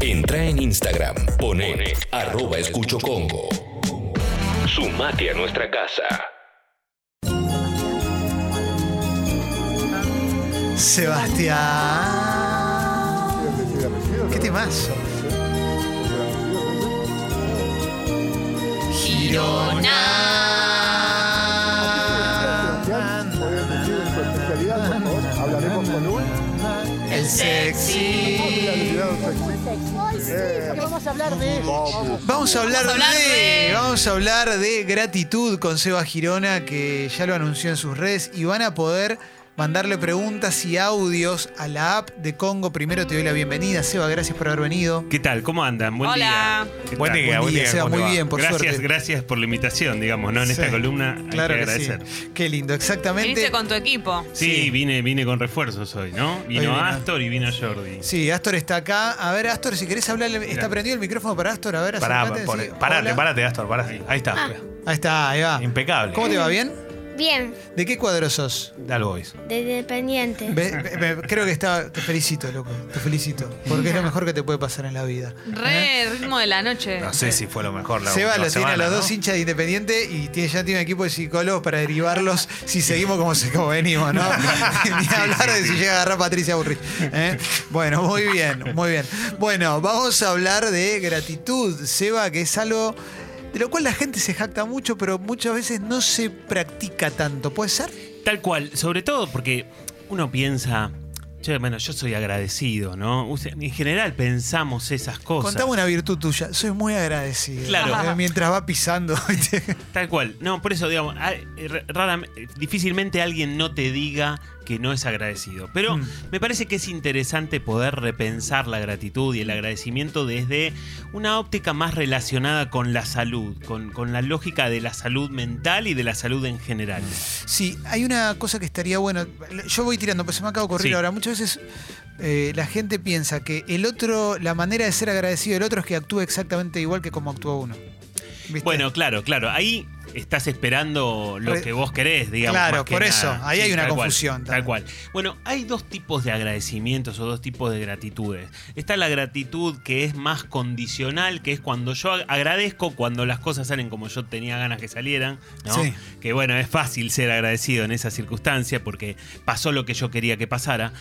Entra en Instagram, pone arroba escucho Congo. Sumate a nuestra casa. Sebastián. ¿Qué temazo? Hablaremos Sexy. Vamos a hablar de. Vamos a hablar, Vamos a hablar de, de- vamos a hablar de gratitud con Seba Girona, que ya lo anunció en sus redes, y van a poder mandarle preguntas y audios a la app de Congo. Primero te doy la bienvenida, Seba, gracias por haber venido. ¿Qué tal? ¿Cómo andan? Buen Hola. día. ¿Qué Buen día, Buen día, Seba, ¿cómo muy va? bien, por gracias, suerte. gracias por la invitación, digamos, ¿no? En esta columna claro hay que que agradecer. sí. Qué lindo, exactamente. Viniste con tu equipo. Sí, Sí. Vine, vine con refuerzos hoy, ¿no? Vino. Astor y vino Jordi. Sí, Astor está acá. A ver, Astor, si querés hablar, está prendido el micrófono para Astor. A ver, Pará, sí. parate, Hola. parate, Astor, parate. Ahí está. Ahí está, ahí va. Impecable. ¿Cómo te va? ¿Bien? Bien, ¿De qué cuadro sos? Dale, boys. de Independiente. Ve- ve- ve- creo que está. Te felicito, loco. Te felicito. Porque es lo mejor que te puede pasar en la vida. ¿Eh? Re ritmo de la noche. No sé si fue lo mejor la Seba última lo tiene a semana, los ¿no? dos hinchas de Independiente y tiene, ya tiene un equipo de psicólogos para derivarlos si seguimos como, se- como venimos, ¿no? Ni hablar de si llega a agarrar Patricia Burrich. ¿eh? Bueno, muy bien, muy bien. Bueno, vamos a hablar de gratitud, Seba, que es algo de lo cual la gente se jacta mucho, pero muchas veces no se practica tanto. ¿Puede ser? Tal cual, sobre todo porque uno piensa, che, bueno, yo soy agradecido, ¿no? En general pensamos esas cosas. Contame una virtud tuya. Soy muy agradecido. Claro. Eh, Mientras va pisando. Tal cual. No, por eso, digamos, hay- r- raram- difícilmente alguien no te diga que no es agradecido. Pero Mm. me parece que es interesante poder repensar la gratitud y el agradecimiento desde una óptica más relacionada con la salud, con, con la lógica de la salud mental y de la salud en general. Sí, hay una cosa que estaría bueno. Yo voy tirando, pues se me acaba de ocurrir Sí. ahora. Muchas veces eh, la gente piensa que el otro, la manera de ser agradecido del otro es que actúe exactamente igual que como actúa uno. ¿Viste? Bueno, claro, claro. Ahí estás esperando lo que vos querés, digamos. Claro, por eso. nada. Ahí hay una tal cual, confusión Tal cual. Bueno, hay dos tipos de agradecimientos o dos tipos de gratitudes. Está la gratitud que es más condicional, que es cuando yo ag- agradezco cuando las cosas salen como yo tenía ganas que salieran, ¿no? Sí. Que bueno, es fácil ser agradecido en esa circunstancia porque pasó lo que yo quería que pasara.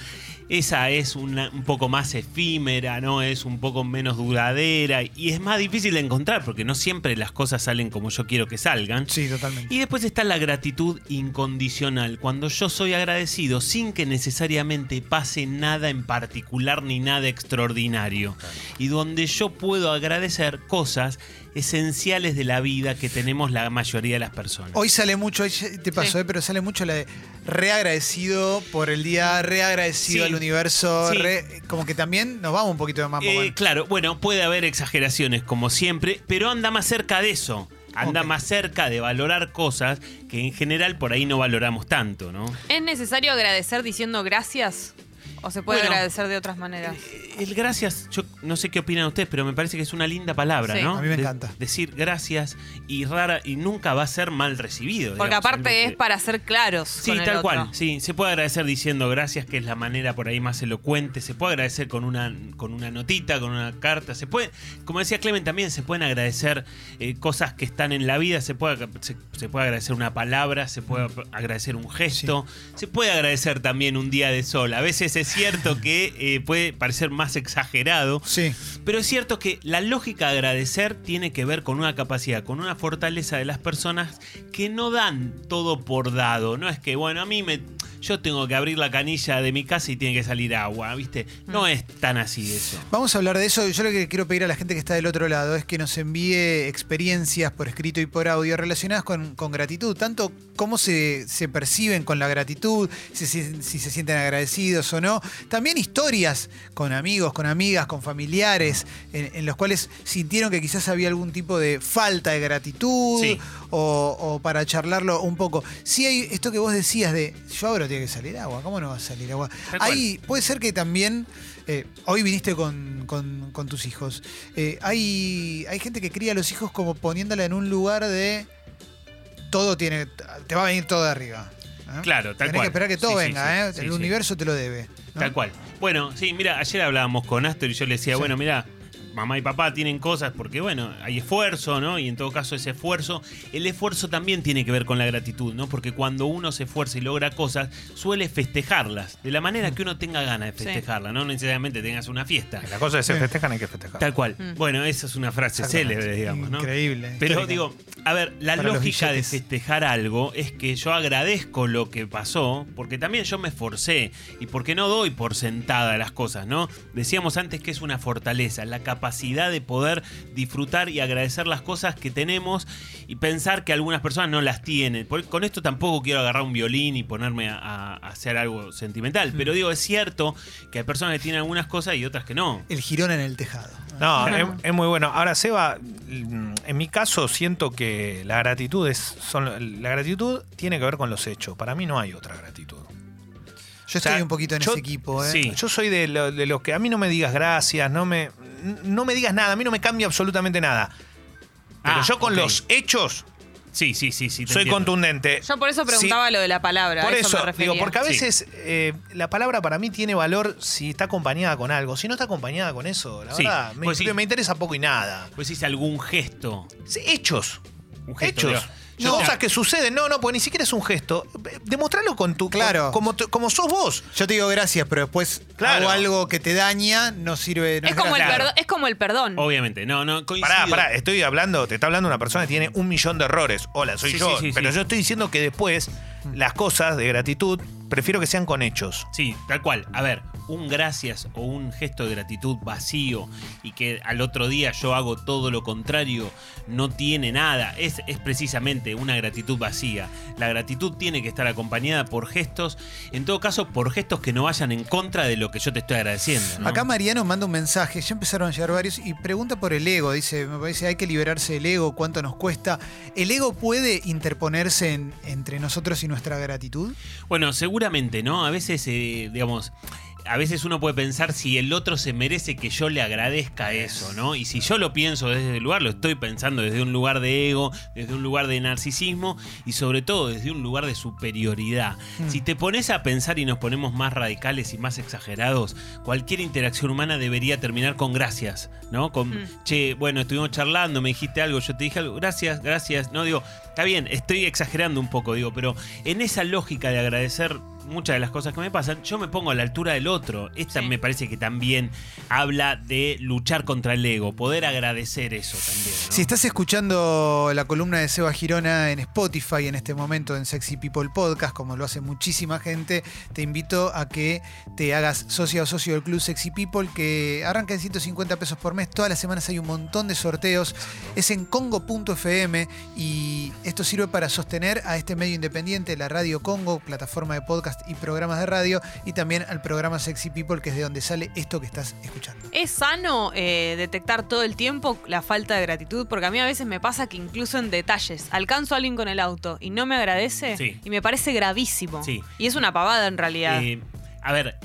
Esa es una- un poco más efímera, ¿no? Es un poco menos duradera y es más difícil de encontrar porque no siempre las cosas salen como yo quiero que salgan. Sí, totalmente. Y después está la gratitud incondicional, cuando yo soy agradecido sin que necesariamente pase nada en particular ni nada extraordinario. Y donde yo puedo agradecer cosas esenciales de la vida que tenemos la mayoría de las personas. Hoy sale mucho, hoy te pasó, Sí. eh, pero sale mucho la de reagradecido por el día, reagradecido Sí. al universo, Sí. re- como que también nos vamos un poquito de mambo. Eh, claro, bueno, puede haber exageraciones como siempre, pero anda más cerca de eso. Anda más cerca de valorar cosas que en general por ahí no valoramos tanto, ¿no? ¿Es necesario agradecer diciendo gracias? ¿O se puede Bueno, agradecer de otras maneras? El gracias, yo no sé qué opinan ustedes, pero me parece que es una linda palabra, Sí. ¿no? A mí me De- encanta. decir gracias y rara y nunca va a ser mal recibido. Porque digamos, aparte es que- para ser claros. Sí, con el tal otro. cual. Sí, se puede agradecer diciendo gracias, que es la manera por ahí más elocuente. Se puede agradecer con una, con una notita, con una carta. Se puede, como decía Clemen, también se pueden agradecer eh, cosas que están en la vida. Se puede, se, se puede agradecer una palabra, se puede agradecer un gesto. Se puede agradecer también un día de sol. A veces es cierto que eh, puede parecer más exagerado. Sí. Pero es cierto que la lógica de agradecer tiene que ver con una capacidad, con una fortaleza de las personas que no dan todo por dado. No es que, bueno, a mí me. Yo tengo que abrir la canilla de mi casa y tiene que salir agua, ¿viste? No es tan así eso. Vamos a hablar de eso. Yo lo que quiero pedir a la gente que está del otro lado es que nos envíe experiencias por escrito y por audio relacionadas con, con gratitud. Tanto cómo se, se perciben con la gratitud, si, si- si se sienten agradecidos o no. También historias con amigos, con amigas, con familiares, en, en los cuales sintieron que quizás había algún tipo de falta de gratitud Sí. O, o para charlarlo un poco. Sí hay esto que vos decías de, yo ahora tiene que salir agua, ¿cómo no va a salir agua? Hay, puede ser que también, eh, hoy viniste con, con- con tus hijos, eh, hay, hay gente que cría a los hijos como poniéndola en un lugar de, todo tiene, te va a venir todo de arriba. ¿eh? Claro, tal Tenés cual. que esperar que todo Sí, venga, sí. ¿eh? Sí, el universo te lo debe. ¿no? Tal cual. Bueno, sí, mira, ayer hablábamos con Astor y yo le decía, bueno, mira, mamá y papá tienen cosas porque, bueno, hay esfuerzo, ¿no? Y en todo caso ese esfuerzo, el esfuerzo también tiene que ver con la gratitud, ¿no? Porque cuando uno se esfuerza y logra cosas, suele festejarlas, de la manera que uno tenga ganas de Sí. festejarlas, no necesariamente tengas una fiesta. Las cosas que se festejan hay que festejar. Tal cual. Mm. Bueno, esa es una frase célebre, digamos, ¿no? Increíble. Pero digo, a ver, la Para lógica de festejar algo es que yo agradezco lo que pasó, porque también yo me esforcé y porque no doy por sentada las cosas, ¿no? Decíamos antes que es una fortaleza, la capacidad de poder disfrutar y agradecer las cosas que tenemos y pensar que algunas personas no las tienen. Con esto tampoco quiero agarrar un violín y ponerme a, a hacer algo sentimental, pero digo, es cierto que hay personas que tienen algunas cosas y otras que no. El girón en el tejado. No, es, es muy bueno. Ahora, Seba, mm, en mi caso siento que la gratitud es. Son, la gratitud tiene que ver con los hechos. Para mí no hay otra gratitud. Yo O sea, estoy un poquito en yo- ese equipo, ¿eh? sí. Yo soy de, lo- de los que a mí no me digas gracias, no me, no me digas nada, a mí no me cambia absolutamente nada. Pero Ah, yo con los hechos Sí, sí, sí, sí. soy entiendo. contundente. Yo por eso preguntaba lo de la palabra. Por a eso, me refería. digo, porque a Sí. veces eh, la palabra para mí tiene valor si está acompañada con algo. Si no está acompañada con eso, la Sí, verdad, me, pues sí. me interesa poco y nada. Pues hice algún gesto. Sí, Hechos. Un gesto, Hechos. digo, No, cosas que suceden. No, no, porque ni siquiera es un gesto. Demostralo con tu. Claro. Como, como sos vos. Yo te digo gracias, pero después Claro. hago algo que te daña, no sirve. no es, como el perdón, es como el perdón. Obviamente, no, no, coincido. Pará, pará, estoy hablando, te está hablando una persona que tiene un millón de errores. Hola, soy Sí, yo. sí, sí, pero sí. yo estoy diciendo que después las cosas de gratitud prefiero que sean con hechos. Sí, tal cual. A ver, un gracias o un gesto de gratitud vacío y que al otro día yo hago todo lo contrario, no tiene nada. Es, es precisamente una gratitud vacía. La gratitud tiene que estar acompañada por gestos, en todo caso, por gestos que no vayan en contra de lo que yo te estoy agradeciendo. ¿no? Acá Mariano manda un mensaje, ya empezaron a llegar varios, y pregunta por el ego. Dice, me parece hay que liberarse del ego, cuánto nos cuesta. ¿El ego puede interponerse en- entre nosotros y nuestra gratitud? Bueno, seguramente, ¿no? A veces, eh, digamos, a veces uno puede pensar si el otro se merece que yo le agradezca eso, ¿no? Y si yo lo pienso desde el lugar, lo estoy pensando desde un lugar de ego, desde un lugar de narcisismo y sobre todo desde un lugar de superioridad. Si te pones a pensar y nos ponemos más radicales y más exagerados, cualquier interacción humana debería terminar con gracias, ¿no? Con, Mm. che, bueno, estuvimos charlando, me dijiste algo, yo te dije algo, gracias, gracias. No, digo, está bien, estoy exagerando un poco, digo, pero en esa lógica de agradecer muchas de las cosas que me pasan, yo me pongo a la altura del otro. Esta Sí. me parece que también habla de luchar contra el ego, poder agradecer eso también. ¿no? Si estás escuchando la columna de Seba Girona en Spotify en este momento en Sexy People Podcast, como lo hace muchísima gente, te invito a que te hagas socio o socio del Club Sexy People, que arranca en 150 pesos por mes. Todas las semanas hay un montón de sorteos. Es en congo.fm y esto sirve para sostener a este medio independiente, la Radio Congo, plataforma de podcast y programas de radio, y también al programa Sexy People, que es de donde sale esto que estás escuchando. ¿Es sano eh, detectar todo el tiempo la falta de gratitud? Porque a mí a veces me pasa que incluso en detalles, alcanzo a alguien con el auto y no me agradece Sí. y me parece gravísimo. Sí. Y es una pavada en realidad. Eh, a ver,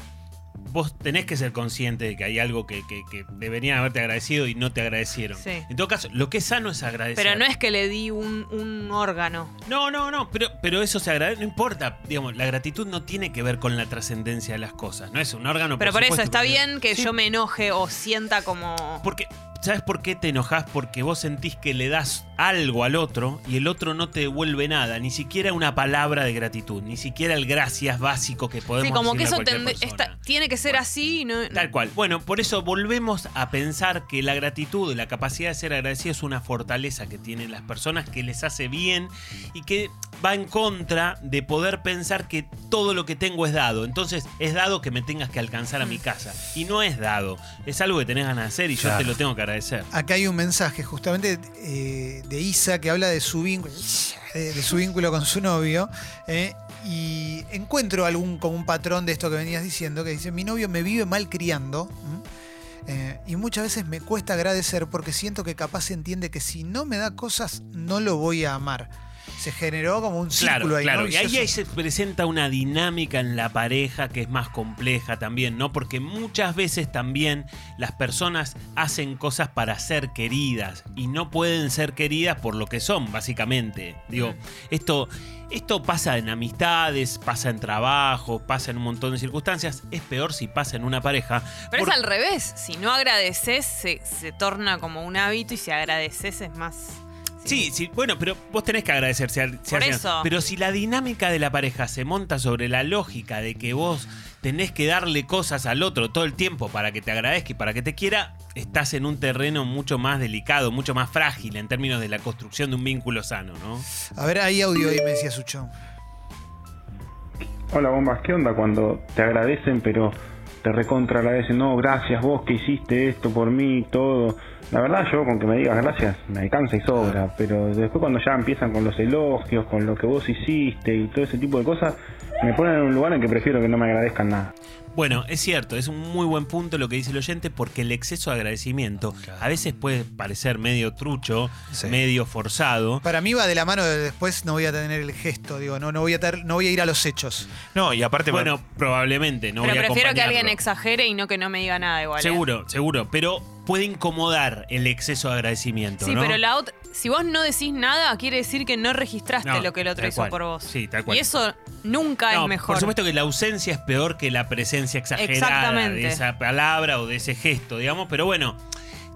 vos tenés que ser consciente de que hay algo que, que- que deberían haberte agradecido y no te agradecieron. Sí. En todo caso, lo que es sano es agradecer. Pero no es que le di un, un órgano. No, no, no, pero, pero eso se agradece, no importa, digamos, la gratitud no tiene que ver con la trascendencia de las cosas, no es un órgano. Pero por eso supuesto, está bien que Sí, yo me enoje o sienta como... Porque, ¿sabes por qué te enojas? Porque vos sentís que le das algo al otro y el otro no te devuelve nada, ni siquiera una palabra de gratitud, ni siquiera el gracias básico que podemos Sí, como que eso tende- está- tiene que ser así no... Tal cual. Bueno, por eso volvemos a pensar que la gratitud, la capacidad de ser agradecido es una fortaleza que tienen las personas que les hace bien y que va en contra de poder pensar que todo lo que tengo es dado. Entonces es dado que me tengas que alcanzar a mi casa. Y no es dado. Es algo que tenés ganas de hacer y yo te lo tengo que agradecer. Acá hay un mensaje justamente eh, de Isa que habla de su vínculo, con su novio. eh, y encuentro algún como un patrón de esto que venías diciendo, que dice, mi novio me vive mal criando. eh, y muchas veces me cuesta agradecer porque siento que capaz entiende que si no me da cosas, no lo voy a amar. Se generó como un Claro, círculo ahí. claro. ¿no? Y ahí, ahí se presenta una dinámica en la pareja que es más compleja también, ¿no? Porque muchas veces también las personas hacen cosas para ser queridas y no pueden ser queridas por lo que son, básicamente. Digo, esto, esto pasa en amistades, pasa en trabajo, pasa en un montón de circunstancias. Es peor si pasa en una pareja. Pero por- es al revés. Si no agradeces, se, se torna como un hábito y si agradeces es más. Sí, sí, bueno, pero vos tenés que agradecer. si al- si Por eso. Pero si la dinámica de la pareja se monta sobre la lógica de que vos tenés que darle cosas al otro todo el tiempo para que te agradezca y para que te quiera, estás en un terreno mucho más delicado, mucho más frágil en términos de la construcción de un vínculo sano, ¿no? A ver, ahí audio ahí me decía Sucho. Hola bombas, ¿qué onda cuando te agradecen pero te recontra agradecen? No, gracias vos que hiciste esto por mí, todo. La verdad yo con que me digas gracias me alcanza y sobra, pero después cuando ya empiezan con los elogios, con lo que vos hiciste y todo ese tipo de cosas, me ponen en un lugar en que prefiero que no me agradezcan nada. Bueno, es cierto, es un muy buen punto lo que dice el oyente porque el exceso de agradecimiento a veces puede parecer medio trucho, Sí. medio forzado. Para mí va de la mano de después no voy a tener el gesto, digo, no, no voy a ter- no voy a ir a los hechos. No, y aparte, Bueno, probablemente, no Pero voy a prefiero que alguien exagere y no que no me diga nada igual. ¿eh? Seguro, seguro, pero puede incomodar el exceso de agradecimiento, Sí, ¿no? pero la otra, si vos no decís nada, quiere decir que no registraste No, lo que el otro hizo cual. por vos. Sí, tal cual. Y eso nunca No, es mejor. Por supuesto que la ausencia es peor que la presencia exagerada de esa palabra o de ese gesto, digamos, pero bueno.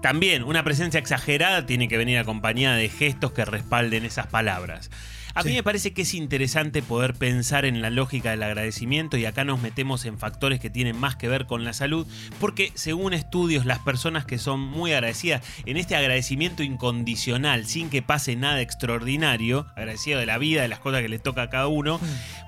También una presencia exagerada tiene que venir acompañada de gestos que respalden esas palabras. A mí me parece que es interesante poder pensar en la lógica del agradecimiento y acá nos metemos en factores que tienen más que ver con la salud, porque según estudios las personas que son muy agradecidas en este agradecimiento incondicional, sin que pase nada extraordinario, agradecido de la vida, de las cosas que les toca a cada uno,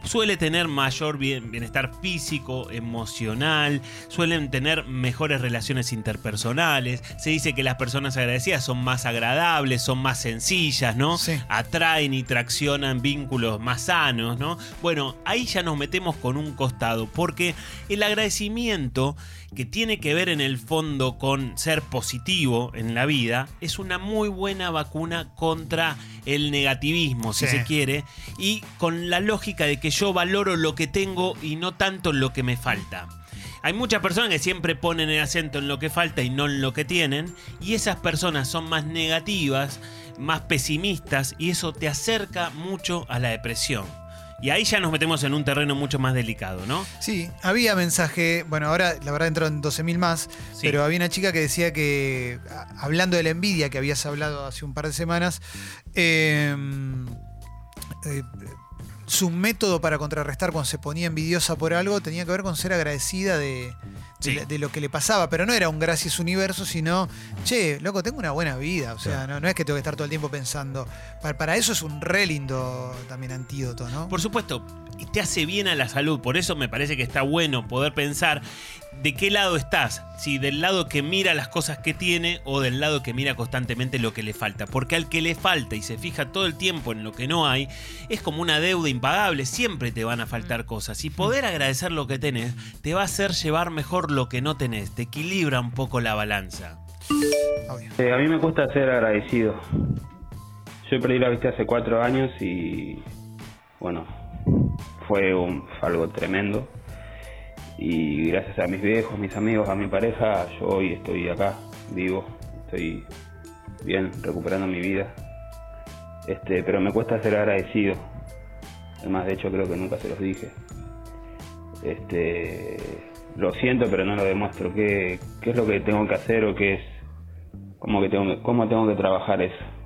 suele tener mayor bien- bienestar físico, emocional, suelen tener mejores relaciones interpersonales, se dice que las personas agradecidas son más agradables, son más sencillas, ¿no? Sí. Atraen y traccionan vínculos más sanos, ¿no? Bueno, ahí ya nos metemos con un costado, porque el agradecimiento que tiene que ver en el fondo con ser positivo en la vida, es una muy buena vacuna contra el negativismo, si Sí. se quiere, y con la lógica de que yo valoro lo que tengo y no tanto lo que me falta. Hay muchas personas que siempre ponen el acento en lo que falta y no en lo que tienen, y esas personas son más negativas, más pesimistas, y eso te acerca mucho a la depresión. Y ahí ya nos metemos en un terreno mucho más delicado, ¿no? Sí, había mensaje, bueno, ahora la verdad entró en 12.000 más, Sí. pero había una chica que decía que, hablando de la envidia que habías hablado hace un par de semanas, eh, eh, su método para contrarrestar cuando se ponía envidiosa por algo tenía que ver con ser agradecida de, Sí. lo que le pasaba, pero no era un gracias universo, sino, che, loco, tengo una buena vida, o sea, no, no es que tengo que estar todo el tiempo pensando, para, para eso es un re lindo también antídoto, ¿no? Por supuesto, y te hace bien a la salud, por eso me parece que está bueno poder pensar de qué lado estás, si del lado que mira las cosas que tiene o del lado que mira constantemente lo que le falta, porque al que le falta y se fija todo el tiempo en lo que no hay, es como una deuda impagable, siempre te van a faltar cosas. Y poder agradecer lo que tenés te va a hacer llevar mejor lo que no tenés, te equilibra un poco la balanza. Eh, a mí me cuesta ser agradecido. Yo perdí la vista hace cuatro años y bueno, fue, un, algo tremendo. Y gracias a mis viejos, mis amigos, a mi pareja, yo hoy estoy acá, vivo, estoy bien, recuperando mi vida. Este, pero me cuesta ser agradecido. Además, de hecho, creo que nunca se los dije. Este, lo siento, pero no lo demuestro. ¿Qué, qué es lo que tengo que hacer o qué es cómo que tengo cómo tengo que trabajar eso?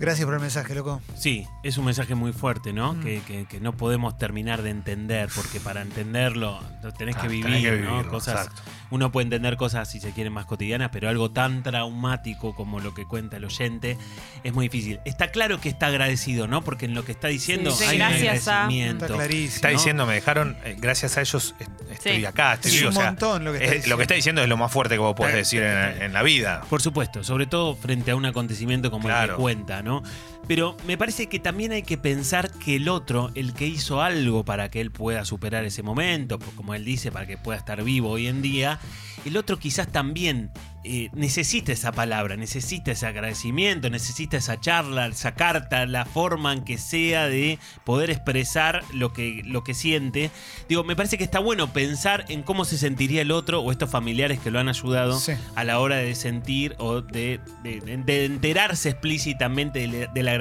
Gracias por el mensaje, loco. Sí, es un mensaje muy fuerte, ¿no? Que, que- que no podemos terminar de entender, porque para entenderlo lo tenés que vivir, tenés que ¿no? vivirlo, Cosas, exacto. uno puede entender cosas, si se quieren, más cotidianas, pero algo tan traumático como lo que cuenta el oyente es muy difícil. Está claro que está agradecido, ¿no? Porque en lo que está diciendo Sí, hay gracias un a- agradecimiento. Está clarísimo. Está ¿no? diciendo, me dejaron, eh, gracias a ellos est- estoy Sí. acá, estoy Es vivo. un o sea, montón lo que está es- diciendo. lo que está diciendo es lo más fuerte que vos podés Eh, decir en, en la vida. Por supuesto, sobre todo frente a un acontecimiento como el que cuenta, ¿no? Non. Pero me parece que también hay que pensar que el otro, el que hizo algo para que él pueda superar ese momento, pues, como él dice, para que pueda estar vivo hoy en día, el otro quizás también eh, necesita esa palabra, necesita ese agradecimiento, necesita esa charla, esa carta, la forma en que sea de poder expresar lo que, lo que siente. Digo, me parece que está bueno pensar en cómo se sentiría el otro o estos familiares que lo han ayudado Sí. a la hora de sentir o de, de- de enterarse explícitamente del, del agradecimiento.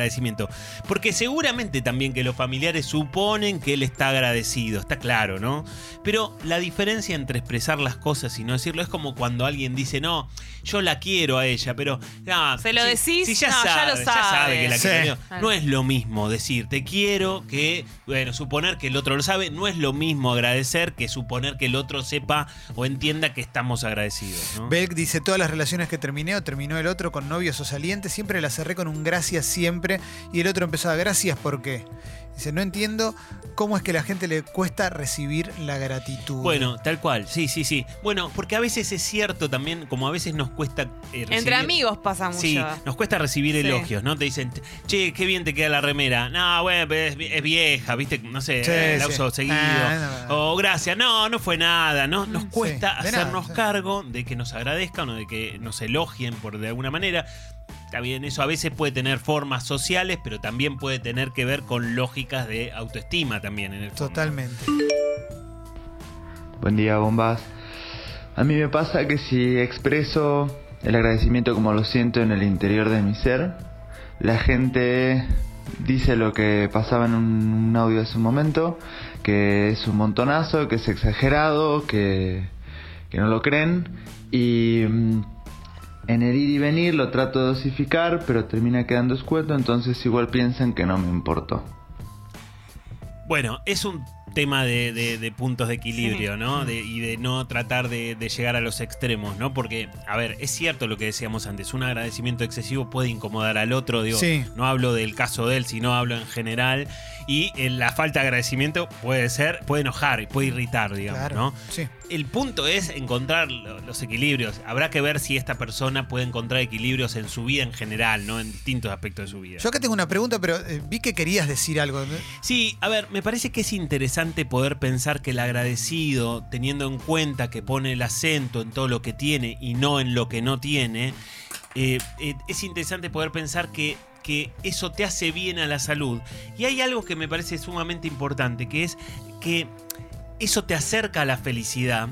Porque seguramente también que los familiares suponen que él está agradecido, está claro, ¿no? Pero la diferencia entre expresar las cosas y no decirlo es como cuando alguien dice, no, yo la quiero a ella, pero... ah, Se lo si- decís, si ya, no, ya lo sabe sabe. que la Sí. quiero. Claro. No es lo mismo decir te quiero que, bueno, suponer que el otro lo sabe, no es lo mismo agradecer que suponer que el otro sepa o entienda que estamos agradecidos. ¿no? Belk dice, todas las relaciones que terminé o terminó el otro con novios o salientes, siempre las cerré con un gracias siempre y el otro empezaba, gracias ¿por qué? Dice, no entiendo cómo es que a la gente le cuesta recibir la gratitud. Bueno, tal cual, sí, sí, sí. Bueno, porque a veces es cierto también, como a veces nos cuesta... eh, Entre recibir- amigos pasa mucho. Sí, nos cuesta recibir Sí. elogios, ¿no? Te dicen, che, qué bien te queda la remera. No, bueno, es, es vieja, ¿viste? No sé, Sí, eh, la sí. uso seguido. Ah, no, no. O gracias, no, no fue nada, ¿no? Nos Sí, cuesta nada, hacernos sí. cargo de que nos agradezcan o de que nos elogien por de alguna manera. Está bien, eso a veces puede tener formas sociales, pero también puede tener que ver con lógicas de autoestima también en el fondo. Totalmente. Buen día, bombas. A mí me pasa que si expreso el agradecimiento como lo siento en el interior de mi ser, la gente dice lo que pasaba en un audio hace un momento, que es un montonazo, que es exagerado, que, que no lo creen y mm, en el ir y venir lo trato de dosificar, pero termina quedando escueto, entonces igual piensan que no me importó. Bueno, es un tema de, de- de puntos de equilibrio, ¿no? De- y de no tratar de, de llegar a los extremos, ¿no? Porque, a ver, es cierto lo que decíamos antes, un agradecimiento excesivo puede incomodar al otro, digo, Sí. no hablo del caso de él, sino hablo en general, y eh, la falta de agradecimiento puede ser, puede enojar, puede irritar, digamos, Claro. ¿no? Sí. El punto es encontrar lo- los equilibrios. Habrá que ver si esta persona puede encontrar equilibrios en su vida en general, ¿no? En distintos aspectos de su vida. Yo acá tengo una pregunta, pero eh, vi que querías decir algo. Sí, a ver, me parece que es interesante poder pensar que el agradecido, teniendo en cuenta que pone el acento en todo lo que tiene y no en lo que no tiene, eh, eh, es interesante poder pensar que, que eso te hace bien a la salud. Y hay algo que me parece sumamente importante, que es que eso te acerca a la felicidad.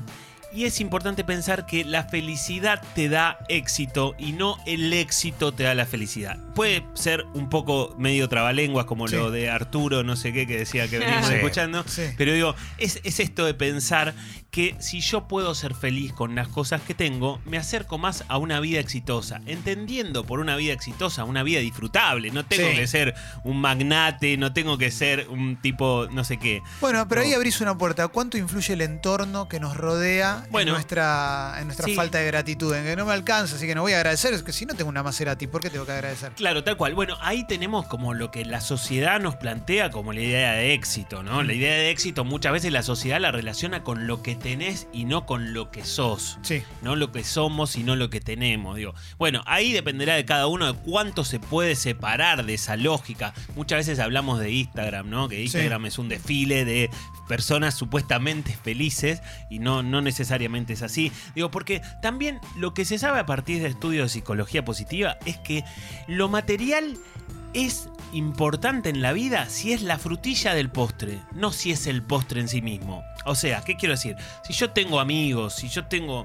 Y es importante pensar que la felicidad te da éxito y no el éxito te da la felicidad. Puede ser un poco medio trabalenguas como Sí. lo de Arturo, no sé qué, que decía que veníamos Sí. escuchando. Sí. Pero digo, es, es esto de pensar que si yo puedo ser feliz con las cosas que tengo, me acerco más a una vida exitosa. Entendiendo por una vida exitosa, una vida disfrutable. No tengo Sí. que ser un magnate, no tengo que ser un tipo no sé qué. Bueno, pero ahí abrís una puerta. ¿Cuánto influye el entorno que nos rodea Bueno. en nuestra, en nuestra Sí. falta de gratitud? En que no me alcanza, así que no voy a agradecer. Es que si no tengo una Maserati, ¿por qué tengo que agradecer? Claro, tal cual. Bueno, ahí tenemos como lo que la sociedad nos plantea como la idea de éxito, ¿no? La idea de éxito muchas veces la sociedad la relaciona con lo que tenés y no con lo que sos. Sí. No lo que somos, sino lo que tenemos. Digo. Bueno, ahí dependerá de cada uno de cuánto se puede separar de esa lógica. Muchas veces hablamos de Instagram, ¿no? Que Instagram es un desfile de personas supuestamente felices y no, no necesariamente es así. Digo, porque también lo que se sabe a partir de estudios de psicología positiva es que lo material es importante en la vida si es la frutilla del postre, no si es el postre en sí mismo. O sea, ¿qué quiero decir? Si yo tengo amigos, si yo tengo,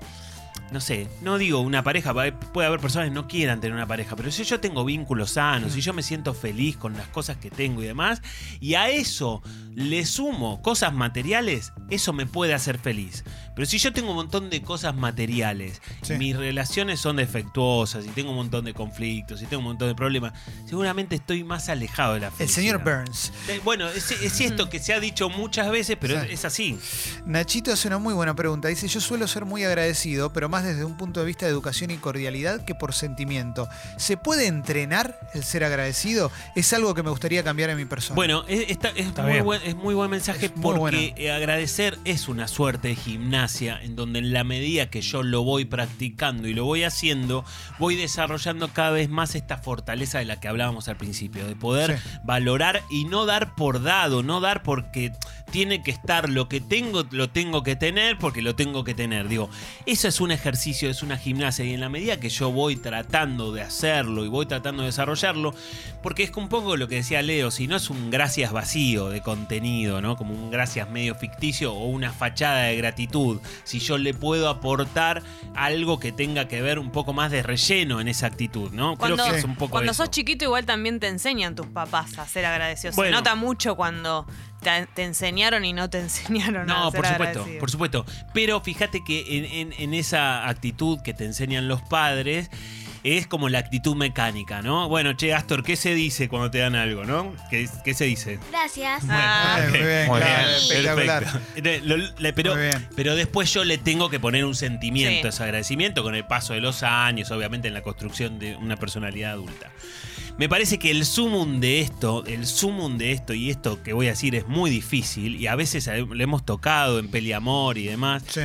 no sé, no digo una pareja, puede haber personas que no quieran tener una pareja, pero si yo tengo vínculos sanos, si yo me siento feliz con las cosas que tengo y demás, y a eso le sumo cosas materiales, eso me puede hacer feliz. Pero si yo tengo un montón de cosas materiales, Sí. mis relaciones son defectuosas, y tengo un montón de conflictos, y tengo un montón de problemas, seguramente estoy más alejado de la El felicidad. señor Burns. Eh, Bueno, es, es esto que se ha dicho muchas veces, pero Sí. es así. Nachito hace una muy buena pregunta. Dice, yo suelo ser muy agradecido, pero más desde un punto de vista de educación y cordialidad que por sentimiento. ¿Se puede entrenar el ser agradecido? Es algo que me gustaría cambiar en mi persona. Bueno, es, está- es Está muy buen, es muy buen mensaje Es muy porque bueno. eh, agradecer es una suerte de gimnasia en donde en la medida que yo lo voy practicando y lo voy haciendo, voy desarrollando cada vez más esta fortaleza de la que hablábamos al principio, de poder Sí. valorar y no dar por dado, no dar porque tiene que estar lo que tengo, lo tengo que tener porque lo tengo que tener. Digo, eso es un ejercicio, es una gimnasia y en la medida que yo voy tratando de hacerlo y voy tratando de desarrollarlo, porque es un poco lo que decía Leo, si no es un gracias vacío de contenido, ¿no? Como un gracias medio ficticio o una fachada de gratitud, si yo le puedo aportar algo que tenga que ver un poco más de relleno en esa actitud, ¿no? Creo Cuando, que es un poco cuando eso. sos chiquito igual también te enseñan tus papás a ser agradecidos. Bueno. Se nota mucho cuando te, te enseñaron y no te enseñaron a No, por supuesto, agradecido. por supuesto. Pero fíjate que en, en- en esa actitud que te enseñan los padres es como la actitud mecánica, ¿no? Bueno, che, Astor, ¿qué se dice cuando te dan algo, no? ¿Qué, qué se dice? Gracias. Ah, muy bien, Muy claro, bien. Perfecto. Pero, Muy bien. pero después yo le tengo que poner un sentimiento Sí. a ese agradecimiento con el paso de los años, obviamente en la construcción de una personalidad adulta. Me parece que el sumum de esto, el sumum de esto, y esto que voy a decir es muy difícil, y a veces lo hemos tocado en Peliamor y demás, Sí.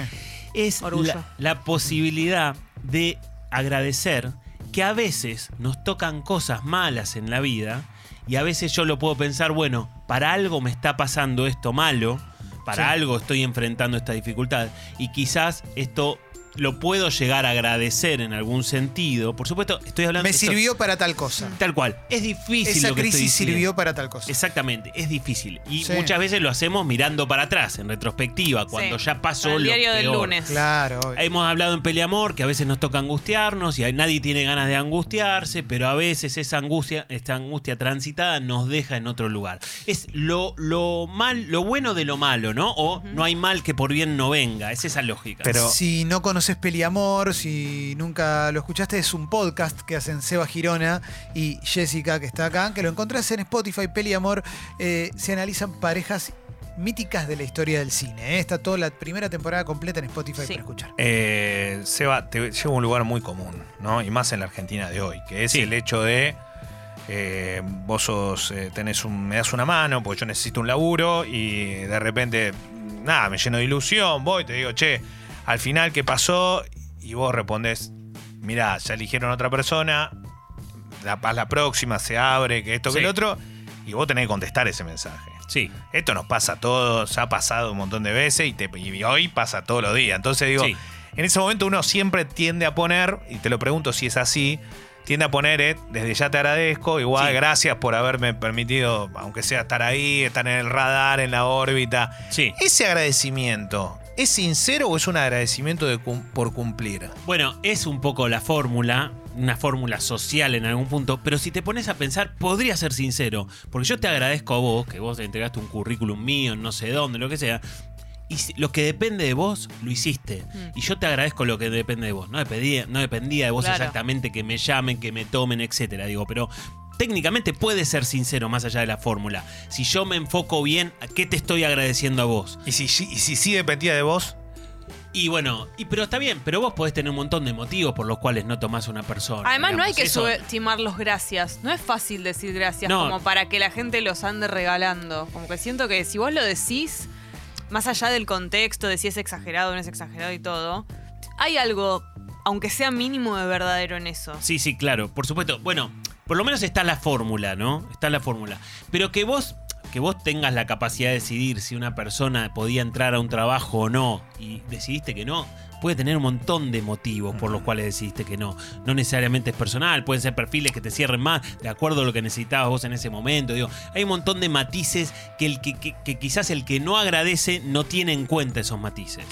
es la, la posibilidad de agradecer que a veces nos tocan cosas malas en la vida y a veces yo lo puedo pensar, bueno, para algo me está pasando esto malo, para Sí. algo estoy enfrentando esta dificultad y quizás esto lo puedo llegar a agradecer en algún sentido. Por supuesto, estoy hablando Me esto- sirvió para tal cosa. tal cual. Es difícil Esa lo que estoy crisis diciendo. sirvió para tal cosa. Exactamente, es difícil. Y Sí. muchas veces lo hacemos mirando para atrás, en retrospectiva, cuando Sí. ya pasó el lo diario del peor. lunes. Claro. obvio. Hemos hablado en Peleamor que a veces nos toca angustiarnos y nadie tiene ganas de angustiarse, pero a veces esa angustia, esta angustia transitada nos deja en otro lugar. Es lo, lo mal, lo bueno de lo malo, ¿no? O no hay mal que por bien no venga. Es esa lógica. Pero- Si no conoces Peliamor, si nunca lo escuchaste, es un podcast que hacen Seba Girona y Jessica, que está acá, que lo encontrás en Spotify, Peliamor. Eh, se analizan parejas míticas de la historia del cine. ¿eh? Está toda la primera temporada completa en Spotify Sí. para escuchar. Eh, Seba, te lleva a un lugar muy común, ¿no? Y más en la Argentina de hoy, que es Sí. el hecho de eh, vos sos, eh, tenés un, me das una mano, porque yo necesito un laburo, y de repente, nada, me lleno de ilusión, voy, te digo, che, al final, ¿qué pasó? Y vos respondés, mirá, ya eligieron a otra persona, la, a la próxima se abre, que esto, que Sí. el otro, y vos tenés que contestar ese mensaje. sí. Esto nos pasa a todos, ha pasado un montón de veces y, te- y hoy pasa todos los días. Entonces digo, Sí. en ese momento uno siempre tiende a poner, y te lo pregunto si es así, tiende a poner, eh, desde ya te agradezco, igual Sí. gracias por haberme permitido, aunque sea estar ahí, estar en el radar, en la órbita. Sí. Ese agradecimiento, ¿es sincero o es un agradecimiento de cum- por cumplir? Bueno, es un poco la fórmula, una fórmula social en algún punto, pero si te pones a pensar, podría ser sincero, porque yo te agradezco a vos, que vos entregaste un currículum mío, en no sé dónde, lo que sea, y lo que depende de vos, lo hiciste. Mm. Y yo te agradezco lo que depende de vos. No dependía, no dependía de vos Claro. exactamente que me llamen, que me tomen, etcétera, digo, pero técnicamente puede ser sincero más allá de la fórmula. Si yo me enfoco bien, ¿a qué te estoy agradeciendo a vos? Y si, y si sí dependía de vos, Y bueno, y pero está bien, pero vos podés tener un montón de motivos por los cuales no tomás a una persona. Además, no hay que Eso- subestimar los gracias. No es fácil decir gracias No. como para que la gente los ande regalando. Como que siento que si vos lo decís, más allá del contexto de si es exagerado o no es exagerado y todo, hay algo, aunque sea mínimo de verdadero en eso. Sí, sí, claro, por supuesto. Bueno, por lo menos está la fórmula, ¿no? Está la fórmula. Pero que vos, que vos tengas la capacidad de decidir si una persona podía entrar a un trabajo o no y decidiste que no, puede tener un montón de motivos por los cuales decidiste que no. No necesariamente es personal, pueden ser perfiles que te cierren más de acuerdo a lo que necesitabas vos en ese momento. Digo, hay un montón de matices que, el que, que- que quizás el que no agradece no tiene en cuenta esos matices.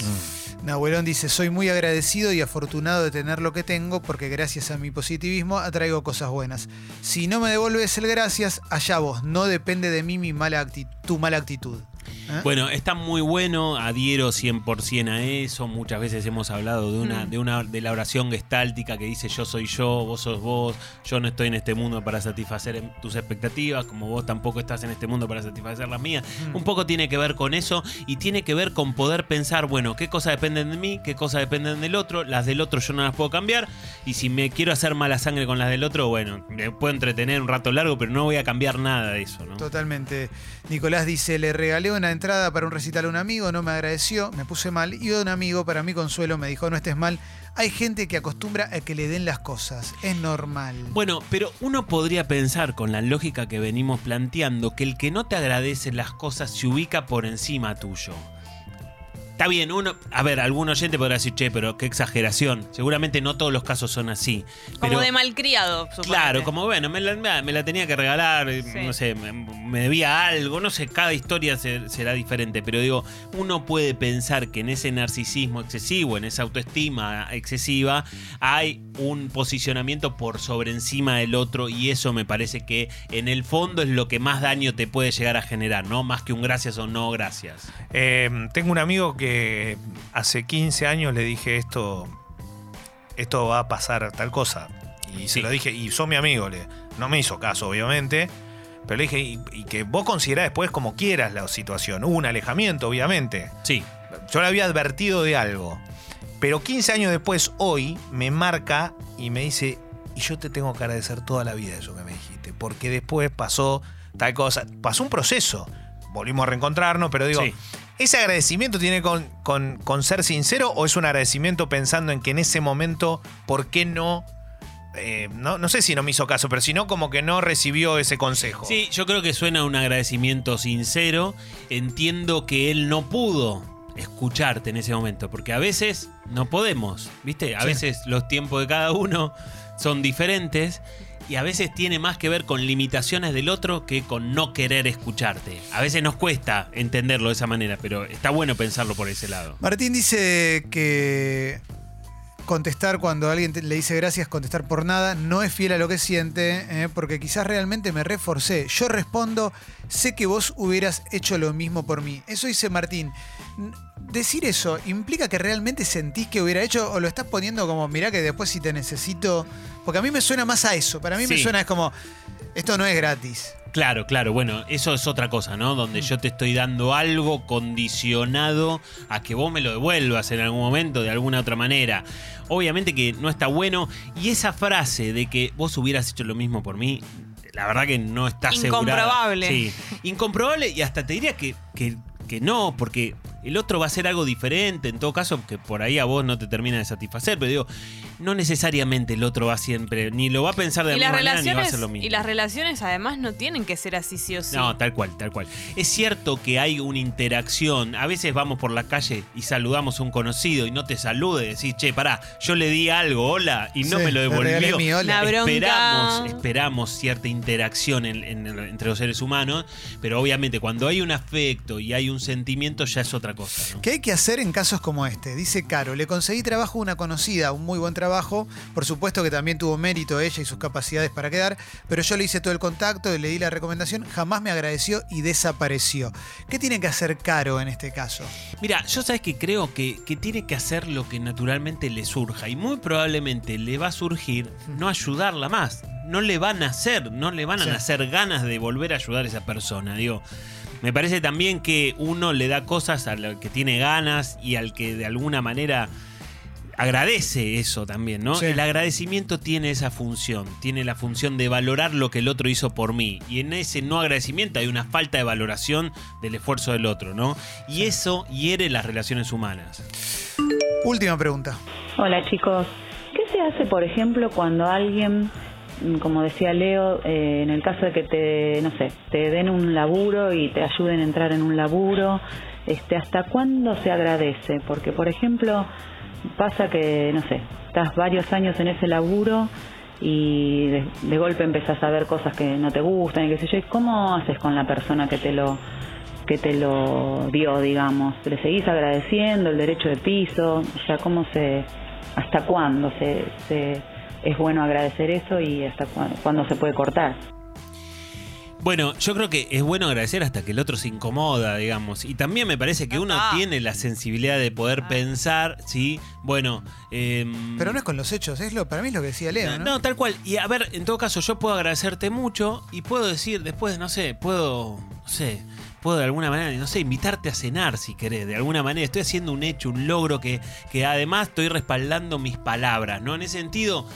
Nahuelón dice, soy muy agradecido y afortunado de tener lo que tengo porque gracias a mi positivismo atraigo cosas buenas. Si no me devuelves el gracias, allá vos, no depende de mí mi mala tu mala actitud. ¿Eh? Bueno, está muy bueno, adhiero 100% a eso. Muchas veces hemos hablado de una, Mm. de una de la oración gestáltica que dice yo soy yo, vos sos vos, yo no estoy en este mundo para satisfacer tus expectativas, como vos tampoco estás en este mundo para satisfacer las mías. Un poco tiene que ver con eso y tiene que ver con poder pensar, bueno, qué cosas dependen de mí, qué cosas dependen del otro, las del otro yo no las puedo cambiar y si me quiero hacer mala sangre con las del otro, bueno, me puedo entretener un rato largo, pero no voy a cambiar nada de eso, ¿no? Totalmente. Nicolás dice, le regalé una entrada para un recital a un amigo, no me agradeció, me puse mal. Y un amigo, para mi consuelo, me dijo, no estés mal. Hay gente que acostumbra a que le den las cosas. Es normal. Bueno, pero uno podría pensar con la lógica que venimos planteando que el que no te agradece las cosas se ubica por encima tuyo. Está bien, uno, a ver, algún oyente podrá decir, che, pero qué exageración. Seguramente no todos los casos son así. Como pero, de malcriado, suponete. Claro, como bueno, me la, me la tenía que regalar, Sí. no sé, me, me debía algo, no sé, cada historia se- será diferente, pero digo, uno puede pensar que en ese narcisismo excesivo, en esa autoestima excesiva, hay un posicionamiento por sobre encima del otro y eso me parece que en el fondo es lo que más daño te puede llegar a generar, ¿no? Más que un gracias o no gracias. Eh, tengo un amigo que hace 15 años le dije esto, esto va a pasar tal cosa. Y se Sí. lo dije, y son mi amigo, le, no me hizo caso, obviamente. Pero le dije, y, y que vos considerás después como quieras la situación. Hubo un alejamiento, obviamente. Sí, Yo le había advertido de algo. Pero 15 años después, hoy, me marca y me dice, y yo te tengo que agradecer toda la vida eso que me dijiste. Porque después pasó tal cosa. Pasó un proceso. Volvimos a reencontrarnos, pero digo, Sí. ¿Ese agradecimiento tiene con, con- con ser sincero o es un agradecimiento pensando en que en ese momento, ¿por qué no? eh, no, no sé si no me hizo caso, pero si no, como que no recibió ese consejo. Sí, yo creo que suena un agradecimiento sincero. Entiendo que él no pudo escucharte en ese momento, porque a veces no podemos, ¿viste? A Sí. veces los tiempos de cada uno son diferentes y a veces tiene más que ver con limitaciones del otro que con no querer escucharte. A veces nos cuesta entenderlo de esa manera, pero está bueno pensarlo por ese lado. Martín dice que contestar cuando alguien le dice gracias, contestar por nada, no es fiel a lo que siente, ¿eh? porque quizás realmente me reforcé. Yo respondo, sé que vos hubieras hecho lo mismo por mí. Eso dice Martín. Decir eso, ¿implica que realmente sentís que hubiera hecho o lo estás poniendo como, mirá que después si te necesito? Porque a mí me suena más a eso. Para mí me suena es como, esto no es gratis. Claro, claro, bueno, eso es otra cosa, ¿no? Donde yo te estoy dando algo condicionado a que vos me lo devuelvas en algún momento, de alguna otra manera. Obviamente que no está bueno. Y esa frase de que vos hubieras hecho lo mismo por mí, la verdad que no está asegurada. Incomprobable. Sí, incomprobable y hasta te diría que, que, que no, porque el otro va a hacer algo diferente, en todo caso, que por ahí a vos no te termina de satisfacer, pero digo, no necesariamente el otro va siempre, ni lo va a pensar de la Y misma las, manera, ni va a relaciones, hacer lo mismo. y las relaciones además no tienen que ser así sí o sí. No, tal cual, tal cual. Es cierto que hay una interacción. A veces vamos por la calle y saludamos a un conocido y no te salude y decís, che, pará, yo le di algo, hola, y no Sí, me lo devolvió. mi hola. La bronca. Esperamos, esperamos cierta interacción en- en- entre los seres humanos, pero obviamente cuando hay un afecto y hay un sentimiento ya es otra cosa. ¿No? ¿Qué hay que hacer en casos como este? Dice Caro, le conseguí trabajo a una conocida, un muy buen trabajo. Por supuesto que también tuvo mérito ella y sus capacidades para quedar, pero yo le hice todo el contacto y le di la recomendación, jamás me agradeció y desapareció. ¿Qué tiene que hacer Caro en este caso? Mira, yo sabes que creo que, que tiene que hacer lo que naturalmente le surja y muy probablemente le va a surgir no ayudarla más. No le van a hacer, no le van a Sí. nacer ganas de volver a ayudar a esa persona. Digo, me parece también que uno le da cosas al que tiene ganas y al que de alguna manera agradece eso también, ¿no? Sí. El agradecimiento tiene esa función, tiene la función de valorar lo que el otro hizo por mí. Y en ese no agradecimiento hay una falta de valoración del esfuerzo del otro, ¿no? Y eso hiere las relaciones humanas. Última pregunta. Hola chicos, ¿qué se hace por ejemplo cuando alguien, como decía Leo, eh, en el caso de que te, no sé, te den un laburo y te ayuden a entrar en un laburo, este, ¿hasta cuándo se agradece? Porque por ejemplo pasa que, no sé, estás varios años en ese laburo y de, golpe empezás a ver cosas que no te gustan y qué sé yo, ¿y ¿cómo haces con la persona que te lo que te lo dio, digamos. ¿Le seguís agradeciendo el derecho de piso? O sea, ¿cómo se, hasta cuándo se, se- es bueno agradecer eso y hasta cuándo, cuándo se puede cortar? Bueno, yo creo que es bueno agradecer hasta que el otro se incomoda, digamos. Y también me parece que uno tiene la sensibilidad de poder Ah. pensar, ¿sí? Bueno, em, Pero no es con los hechos, es lo, para mí es lo que decía Leo, ¿no? No, tal cual. Y a ver, en todo caso, yo puedo agradecerte mucho y puedo decir después, no sé, puedo, no sé, puedo de alguna manera, no sé, invitarte a cenar si querés, de alguna manera. Estoy haciendo un hecho, un logro que, que además estoy respaldando mis palabras, ¿no? En ese sentido.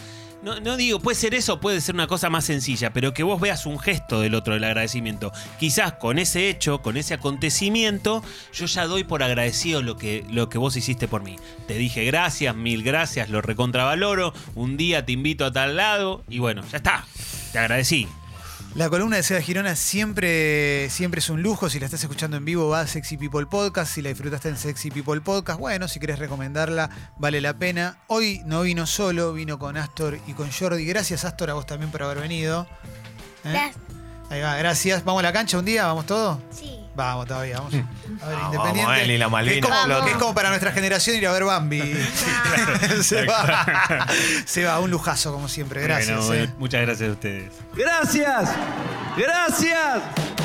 No, no digo, puede ser eso, puede ser una cosa más sencilla, pero que vos veas un gesto del otro del agradecimiento. Quizás con ese hecho, con ese acontecimiento, yo ya doy por agradecido lo que, lo que vos hiciste por mí. Te dije gracias, mil gracias, lo recontravaloro. Un día te invito a tal lado y bueno, ya está. Te agradecí. La columna de Seba Girona siempre, siempre es un lujo. Si la estás escuchando en vivo, va a Sexy People Podcast. Si la disfrutaste en Sexy People Podcast, bueno, si querés recomendarla, vale la pena. Hoy no vino solo, vino con Astor y con Jordi. Gracias, Astor, a vos también por haber venido. ¿Eh? Gracias. Ahí va, gracias. ¿Vamos a la cancha un día? ¿Vamos todos? Sí. Vamos todavía, vamos. A ver, Vamos, Independiente. vamos, Eli, la que, Malvina es como, es para nuestra generación ir a ver Bambi. se va. Se va, un lujazo como siempre. Gracias. Bueno, eh. muchas gracias a ustedes. Gracias. Gracias.